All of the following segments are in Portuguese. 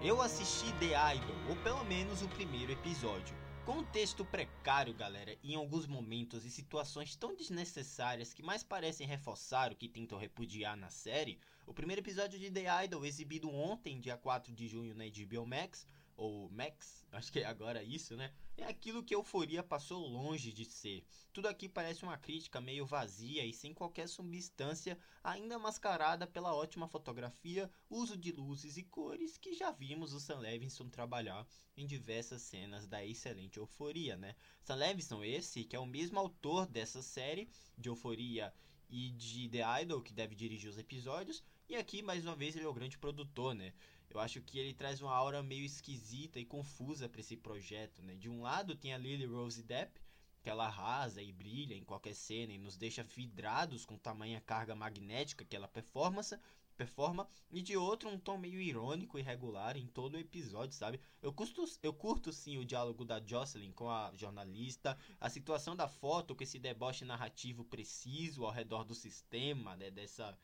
Eu assisti The Idol, ou pelo menos o primeiro episódio. Com um texto precário, galera, e em alguns momentos e situações tão desnecessárias que mais parecem reforçar o que tentam repudiar na série, o primeiro episódio de The Idol, exibido ontem, dia 4 de junho na HBO Max, ou Max, acho que é agora isso, né? É aquilo que Euforia passou longe de ser. Tudo aqui parece uma crítica meio vazia e sem qualquer substância, ainda mascarada pela ótima fotografia, uso de luzes e cores que já vimos o Sam Levinson trabalhar em diversas cenas da excelente Euforia, né? Sam Levinson esse que é o mesmo autor dessa série de Euforia e de The Idol, que deve dirigir os episódios, e aqui mais uma vez ele é o grande produtor, né? eu acho que ele traz uma aura meio esquisita e confusa para esse projeto, né? De um lado tem a Lily Rose Depp, que ela arrasa e brilha em qualquer cena e nos deixa vidrados com tamanha carga magnética que ela performance, performa, e de outro um tom meio irônico e regular em todo o episódio, sabe? Eu, custo, eu curto sim o diálogo da Jocelyn com a jornalista, a situação da foto com esse deboche narrativo preciso ao redor do sistema, né? Dessa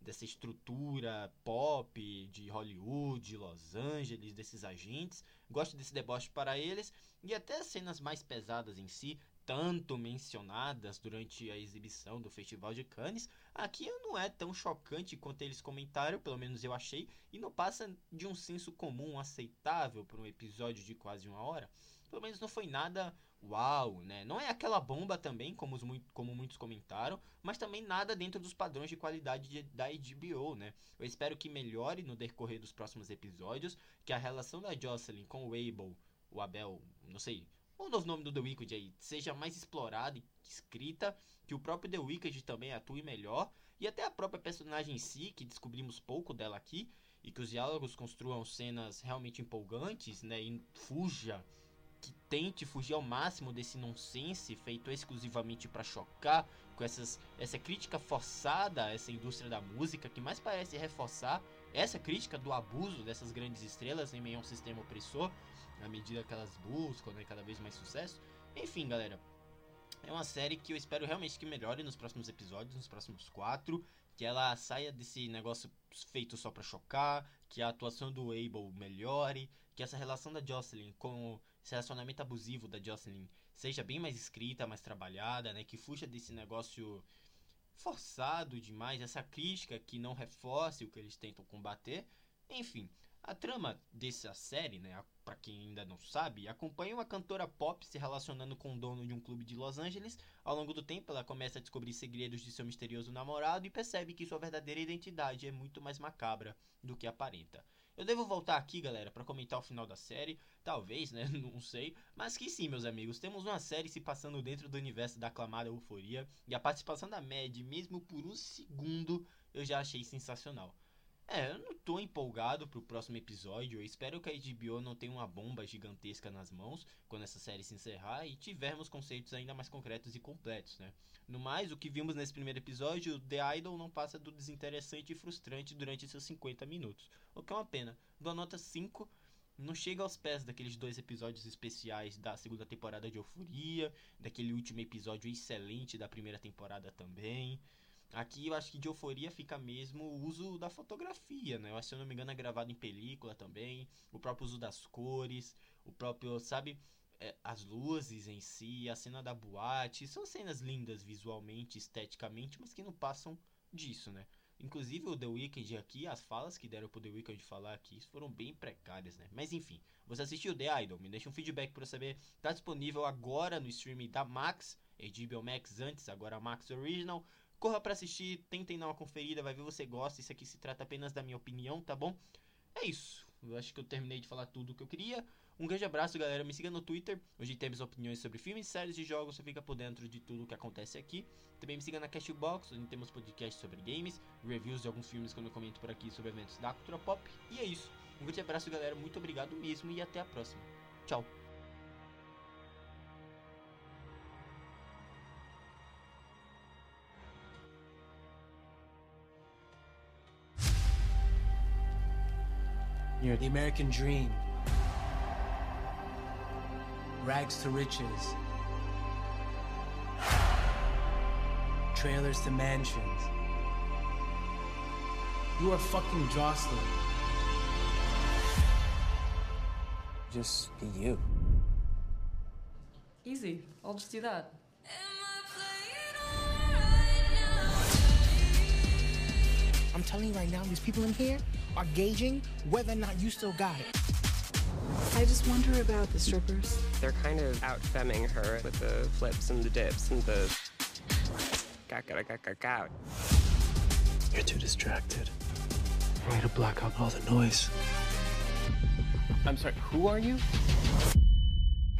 dessa estrutura pop de Hollywood, de Los Angeles, desses agentes. Gosto desse deboche para eles e até as cenas mais pesadas em si, tanto mencionadas durante a exibição do Festival de Cannes, aqui não é tão chocante quanto eles comentaram, pelo menos eu achei, e não passa de um senso comum aceitável para um episódio de quase uma hora. Pelo menos não foi nada uau, né? Não é aquela bomba também, como, os, como muitos comentaram, mas também nada dentro dos padrões de qualidade de, da HBO, né? Eu espero que melhore no decorrer dos próximos episódios, que a relação da Jocelyn com o Abel, o Abel, não sei, o novo nome do The Wicked aí, seja mais explorada e escrita, que o próprio The Wicked também atue melhor, e até a própria personagem em si, que descobrimos pouco dela aqui, e que os diálogos construam cenas realmente empolgantes, né? E fuja que tente fugir ao máximo desse nonsense feito exclusivamente para chocar com essas, essa crítica forçada essa indústria da música que mais parece reforçar essa crítica do abuso dessas grandes estrelas em meio a um sistema opressor à medida que elas buscam né, cada vez mais sucesso. Enfim, galera, é uma série que eu espero realmente que melhore nos próximos episódios, nos próximos quatro, que ela saia desse negócio feito só para chocar, que a atuação do Abel melhore, que essa relação da Jocelyn com esse relacionamento abusivo da Jocelyn seja bem mais escrita, mais trabalhada, né? Que fuja desse negócio forçado demais, essa crítica que não reforce o que eles tentam combater. Enfim, a trama dessa série, né, para quem ainda não sabe, acompanha uma cantora pop se relacionando com o dono de um clube de Los Angeles. Ao longo do tempo, ela começa a descobrir segredos de seu misterioso namorado e percebe que sua verdadeira identidade é muito mais macabra do que aparenta. Eu devo voltar aqui, galera, para comentar o final da série. Talvez, né? Não sei. Mas que sim, meus amigos. Temos uma série se passando dentro do universo da aclamada Euforia. E a participação da Mad, mesmo por um segundo, eu já achei sensacional. É, eu não tô empolgado pro próximo episódio. Eu espero que a HBO não tenha uma bomba gigantesca nas mãos quando essa série se encerrar e tivermos conceitos ainda mais concretos e completos, né? No mais, o que vimos nesse primeiro episódio, The Idol não passa do desinteressante e frustrante durante seus 50 minutos. O que é uma pena. Dou nota 5 não chega aos pés daqueles dois episódios especiais da segunda temporada de Euforia, daquele último episódio excelente da primeira temporada também. Aqui eu acho que de euforia fica mesmo o uso da fotografia, né? Eu acho, se eu não me engano, é gravado em película também. O próprio uso das cores, o próprio, sabe, é, as luzes em si, a cena da boate. São cenas lindas visualmente, esteticamente, mas que não passam disso, né? Inclusive o The Weeknd aqui, as falas que deram pro The Weeknd falar aqui foram bem precárias, né? Mas enfim, você assistiu The Idol? Me deixa um feedback para saber. Tá disponível agora no streaming da Max, HBO Max antes, agora Max Original. Corra para assistir, tentem dar uma conferida, vai ver você gosta. Isso aqui se trata apenas da minha opinião, tá bom? É isso. Eu acho que eu terminei de falar tudo o que eu queria. Um grande abraço, galera. Me siga no Twitter. Hoje temos opiniões sobre filmes, séries e jogos. Você fica por dentro de tudo o que acontece aqui. Também me siga na Cashbox, onde temos podcasts sobre games, reviews de alguns filmes que eu comento por aqui sobre eventos da cultura pop. E é isso. Um grande abraço, galera. Muito obrigado mesmo e até a próxima. Tchau. You're the American dream. Rags to riches. Trailers to mansions. You are fucking Jocelyn. just be you. Easy. I'll just do that. Telling you right now, these people in here are gauging whether or not you still got it. I just wonder about the strippers. They're kind of out femming her with the flips and the dips and the. Out. You're too distracted. I need to block out all the noise. I'm sorry, who are you?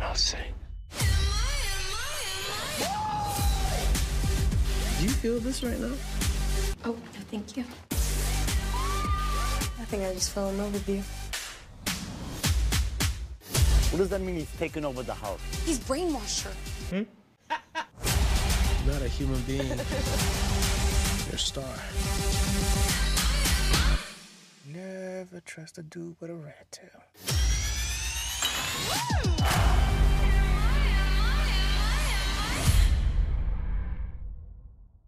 I'll sing. Do you feel this right now? Oh, no, thank you. I think I just fell in love with you. What does that mean he's taken over the house? He's brainwashed her. Hmm? Not a human being. You're a star. Never trust a dude with a rat tail. Woo!